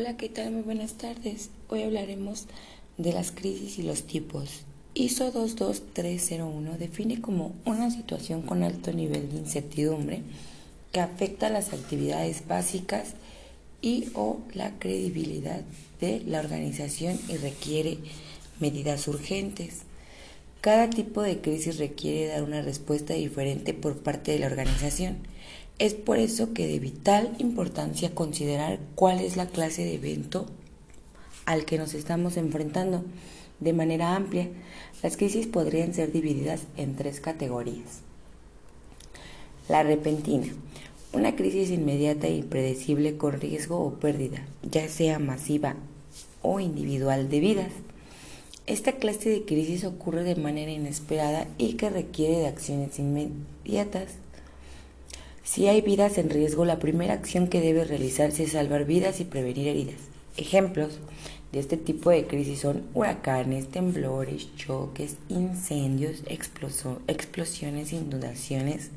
Hola, ¿qué tal? Muy buenas tardes. Hoy hablaremos de las crisis y los tipos. ISO 22301 define como una situación con alto nivel de incertidumbre que afecta las actividades básicas y o la credibilidad de la organización y requiere medidas urgentes. Cada tipo de crisis requiere dar una respuesta diferente por parte de la organización es por eso que de vital importancia considerar cuál es la clase de evento al que nos estamos enfrentando. De manera amplia, las crisis podrían ser divididas en tres categorías. La repentina, una crisis inmediata e impredecible con riesgo o pérdida, ya sea masiva o individual de vidas. Esta clase de crisis ocurre de manera inesperada y que requiere de acciones inmediatas. Si hay vidas en riesgo, la primera acción que debe realizarse es salvar vidas y prevenir heridas. Ejemplos de este tipo de crisis son huracanes, temblores, choques, incendios, explosiones, inundaciones,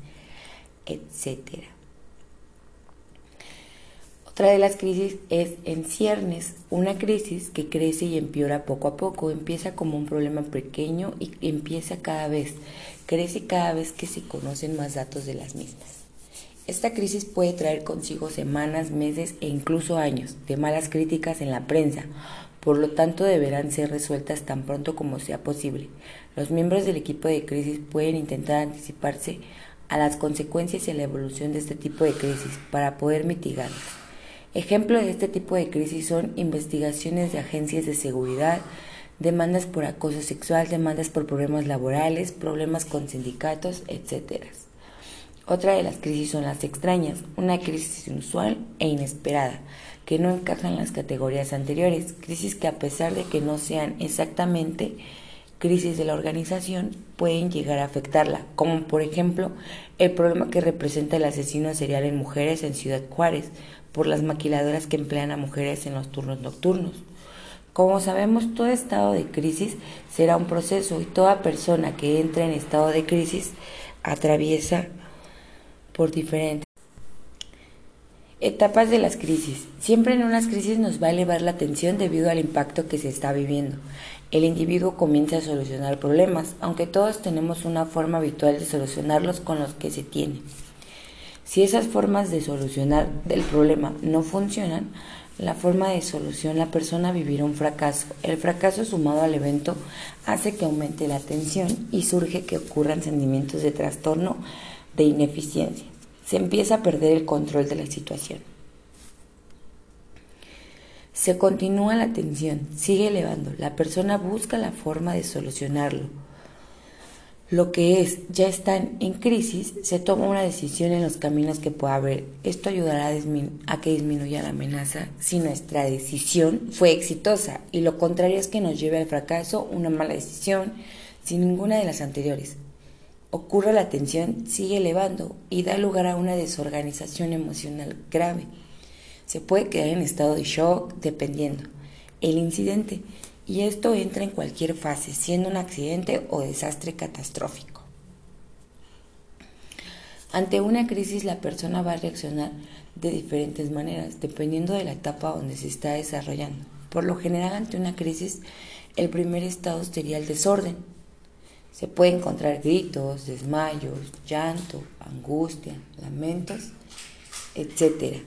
etc. Otra de las crisis es en ciernes, una crisis que crece y empeora poco a poco, empieza como un problema pequeño y empieza cada vez, crece cada vez que se conocen más datos de las mismas. Esta crisis puede traer consigo semanas, meses e incluso años de malas críticas en la prensa, por lo tanto deberán ser resueltas tan pronto como sea posible. Los miembros del equipo de crisis pueden intentar anticiparse a las consecuencias y a la evolución de este tipo de crisis para poder mitigarlas. Ejemplos de este tipo de crisis son investigaciones de agencias de seguridad, demandas por acoso sexual, demandas por problemas laborales, problemas con sindicatos, etc. Otra de las crisis son las extrañas, una crisis inusual e inesperada, que no encaja en las categorías anteriores, crisis que a pesar de que no sean exactamente crisis de la organización, pueden llegar a afectarla, como por ejemplo el problema que representa el asesino serial en mujeres en Ciudad Juárez, por las maquiladoras que emplean a mujeres en los turnos nocturnos. Como sabemos, todo estado de crisis será un proceso y toda persona que entra en estado de crisis atraviesa por diferentes etapas de las crisis. Siempre en unas crisis nos va a elevar la tensión debido al impacto que se está viviendo. El individuo comienza a solucionar problemas, aunque todos tenemos una forma habitual de solucionarlos con los que se tiene. Si esas formas de solucionar del problema no funcionan, la forma de solución la persona vivirá un fracaso. El fracaso sumado al evento hace que aumente la tensión y surge que ocurran sentimientos de trastorno de ineficiencia. Se empieza a perder el control de la situación. Se continúa la tensión, sigue elevando. La persona busca la forma de solucionarlo. Lo que es, ya están en crisis, se toma una decisión en los caminos que pueda haber. Esto ayudará a, a que disminuya la amenaza si nuestra decisión fue exitosa y lo contrario es que nos lleve al fracaso una mala decisión sin ninguna de las anteriores ocurre la tensión sigue elevando y da lugar a una desorganización emocional grave. Se puede quedar en estado de shock dependiendo el incidente y esto entra en cualquier fase, siendo un accidente o desastre catastrófico. Ante una crisis la persona va a reaccionar de diferentes maneras, dependiendo de la etapa donde se está desarrollando. Por lo general, ante una crisis, el primer estado sería el desorden, se puede encontrar gritos, desmayos, llanto, angustia, lamentos, etc.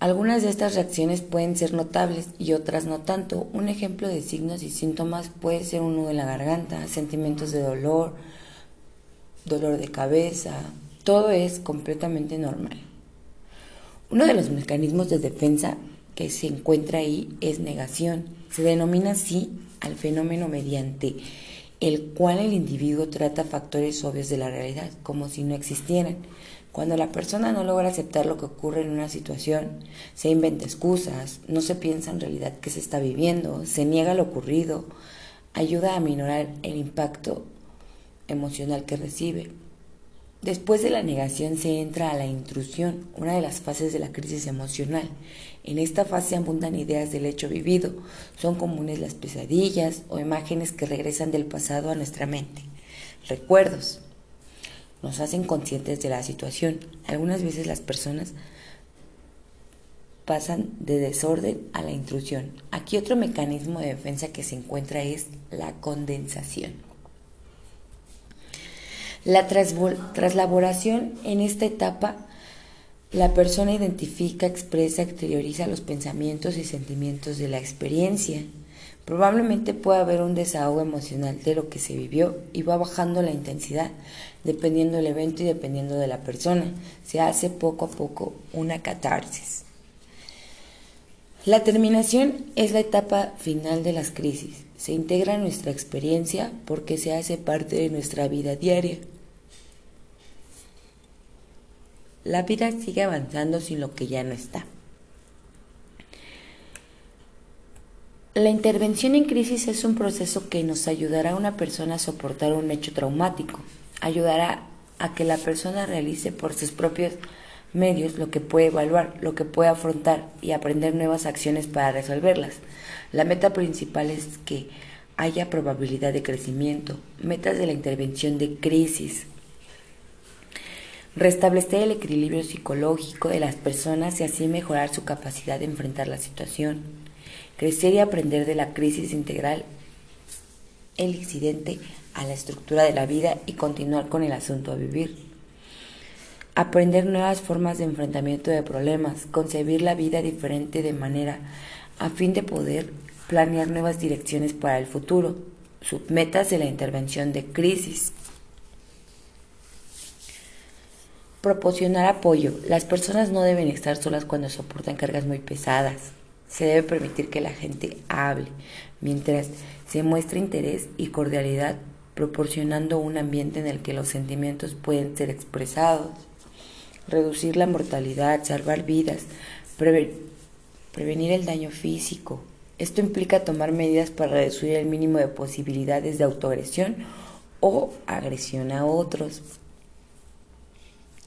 Algunas de estas reacciones pueden ser notables y otras no tanto. Un ejemplo de signos y síntomas puede ser un nudo en la garganta, sentimientos de dolor, dolor de cabeza. Todo es completamente normal. Uno de los mecanismos de defensa que se encuentra ahí es negación. Se denomina así al fenómeno mediante el cual el individuo trata factores obvios de la realidad, como si no existieran. Cuando la persona no logra aceptar lo que ocurre en una situación, se inventa excusas, no se piensa en realidad qué se está viviendo, se niega lo ocurrido, ayuda a minorar el impacto emocional que recibe. Después de la negación se entra a la intrusión, una de las fases de la crisis emocional. En esta fase abundan ideas del hecho vivido. Son comunes las pesadillas o imágenes que regresan del pasado a nuestra mente. Recuerdos. nos hacen conscientes de la situación. Algunas veces las personas pasan de desorden a la intrusión. Aquí otro mecanismo de defensa que se encuentra es la condensación. La traslaboración en esta etapa, la persona identifica, expresa, exterioriza los pensamientos y sentimientos de la experiencia. Probablemente pueda haber un desahogo emocional de lo que se vivió y va bajando la intensidad dependiendo del evento y dependiendo de la persona. Se hace poco a poco una catarsis. La terminación es la etapa final de las crisis. Se integra nuestra experiencia porque se hace parte de nuestra vida diaria. La vida sigue avanzando sin lo que ya no está. La intervención en crisis es un proceso que nos ayudará a una persona a soportar un hecho traumático, ayudará a que la persona realice por sus propios medios lo que puede evaluar, lo que puede afrontar y aprender nuevas acciones para resolverlas. La meta principal es que haya probabilidad de crecimiento, metas de la intervención de crisis, restablecer el equilibrio psicológico de las personas y así mejorar su capacidad de enfrentar la situación, crecer y aprender de la crisis integral, el incidente a la estructura de la vida y continuar con el asunto a vivir. Aprender nuevas formas de enfrentamiento de problemas, concebir la vida diferente de manera a fin de poder planear nuevas direcciones para el futuro, submetas de la intervención de crisis. Proporcionar apoyo. Las personas no deben estar solas cuando soportan cargas muy pesadas. Se debe permitir que la gente hable, mientras se muestra interés y cordialidad, proporcionando un ambiente en el que los sentimientos pueden ser expresados reducir la mortalidad, salvar vidas, prevenir el daño físico. Esto implica tomar medidas para reducir el mínimo de posibilidades de autoagresión o agresión a otros.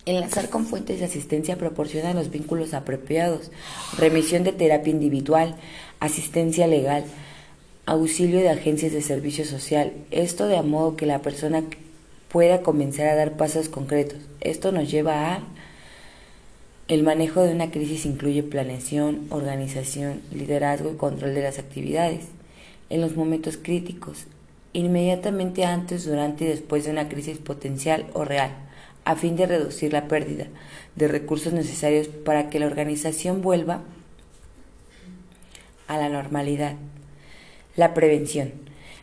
Enlazar con fuentes de asistencia proporciona los vínculos apropiados, remisión de terapia individual, asistencia legal, auxilio de agencias de servicio social. Esto de modo que la persona pueda comenzar a dar pasos concretos. Esto nos lleva a el manejo de una crisis incluye planeación, organización, liderazgo y control de las actividades. En los momentos críticos, inmediatamente antes, durante y después de una crisis potencial o real, a fin de reducir la pérdida de recursos necesarios para que la organización vuelva a la normalidad. La prevención.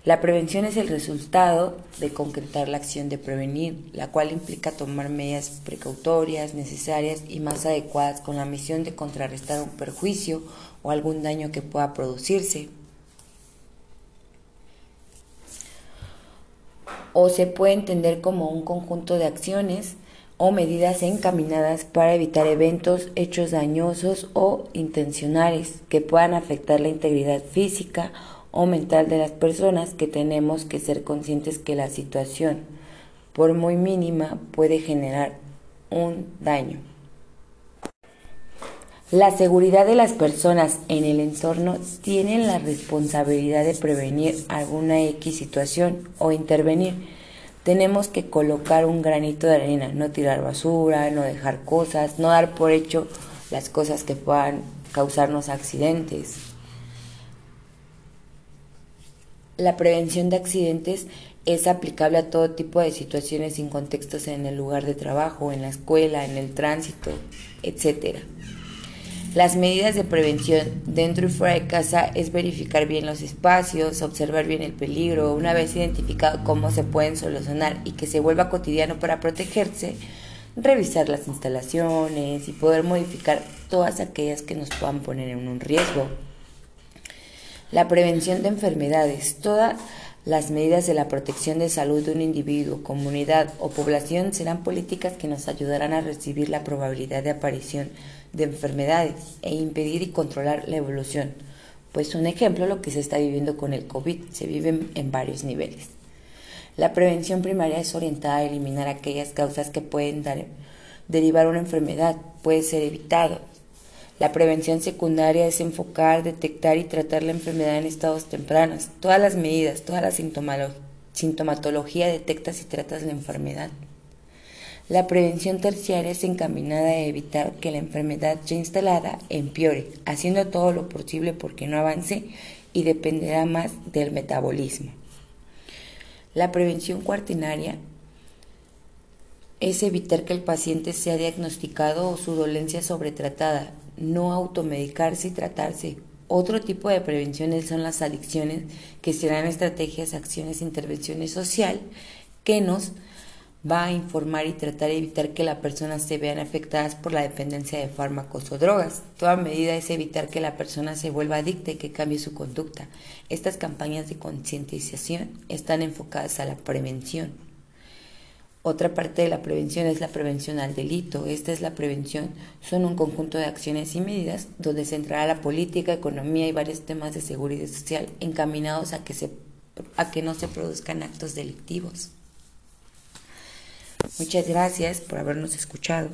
La prevención es el resultado de concretar la acción de prevenir, la cual implica tomar medidas precautorias, necesarias y más adecuadas con la misión de contrarrestar un perjuicio o algún daño que pueda producirse. O se puede entender como un conjunto de acciones o medidas encaminadas para evitar eventos, hechos dañosos o intencionales que puedan afectar la integridad física o mental de las personas que tenemos que ser conscientes que la situación, por muy mínima, puede generar un daño. La seguridad de las personas en el entorno tienen la responsabilidad de prevenir alguna X situación o intervenir. Tenemos que colocar un granito de arena, no tirar basura, no dejar cosas, no dar por hecho las cosas que puedan causarnos accidentes. La prevención de accidentes es aplicable a todo tipo de situaciones sin contextos en el lugar de trabajo, en la escuela, en el tránsito, etc. Las medidas de prevención dentro y fuera de casa es verificar bien los espacios, observar bien el peligro, una vez identificado cómo se pueden solucionar y que se vuelva cotidiano para protegerse, revisar las instalaciones y poder modificar todas aquellas que nos puedan poner en un riesgo. La prevención de enfermedades, todas las medidas de la protección de salud de un individuo, comunidad o población serán políticas que nos ayudarán a recibir la probabilidad de aparición de enfermedades e impedir y controlar la evolución. Pues un ejemplo, lo que se está viviendo con el COVID, se vive en varios niveles. La prevención primaria es orientada a eliminar aquellas causas que pueden dar, derivar una enfermedad, puede ser evitado, la prevención secundaria es enfocar, detectar y tratar la enfermedad en estados tempranos. Todas las medidas, toda la sintomatología detectas y tratas la enfermedad. La prevención terciaria es encaminada a evitar que la enfermedad ya instalada empeore, haciendo todo lo posible porque no avance y dependerá más del metabolismo. La prevención cuartinaria es evitar que el paciente sea diagnosticado o su dolencia sobretratada, no automedicarse y tratarse. Otro tipo de prevenciones son las adicciones, que serán estrategias, acciones, intervenciones social que nos va a informar y tratar de evitar que la persona se vean afectadas por la dependencia de fármacos o drogas. Toda medida es evitar que la persona se vuelva adicta y que cambie su conducta. Estas campañas de concientización están enfocadas a la prevención. Otra parte de la prevención es la prevención al delito. Esta es la prevención. Son un conjunto de acciones y medidas donde se entrará la política, economía y varios temas de seguridad social encaminados a que, se, a que no se produzcan actos delictivos. Muchas gracias por habernos escuchado.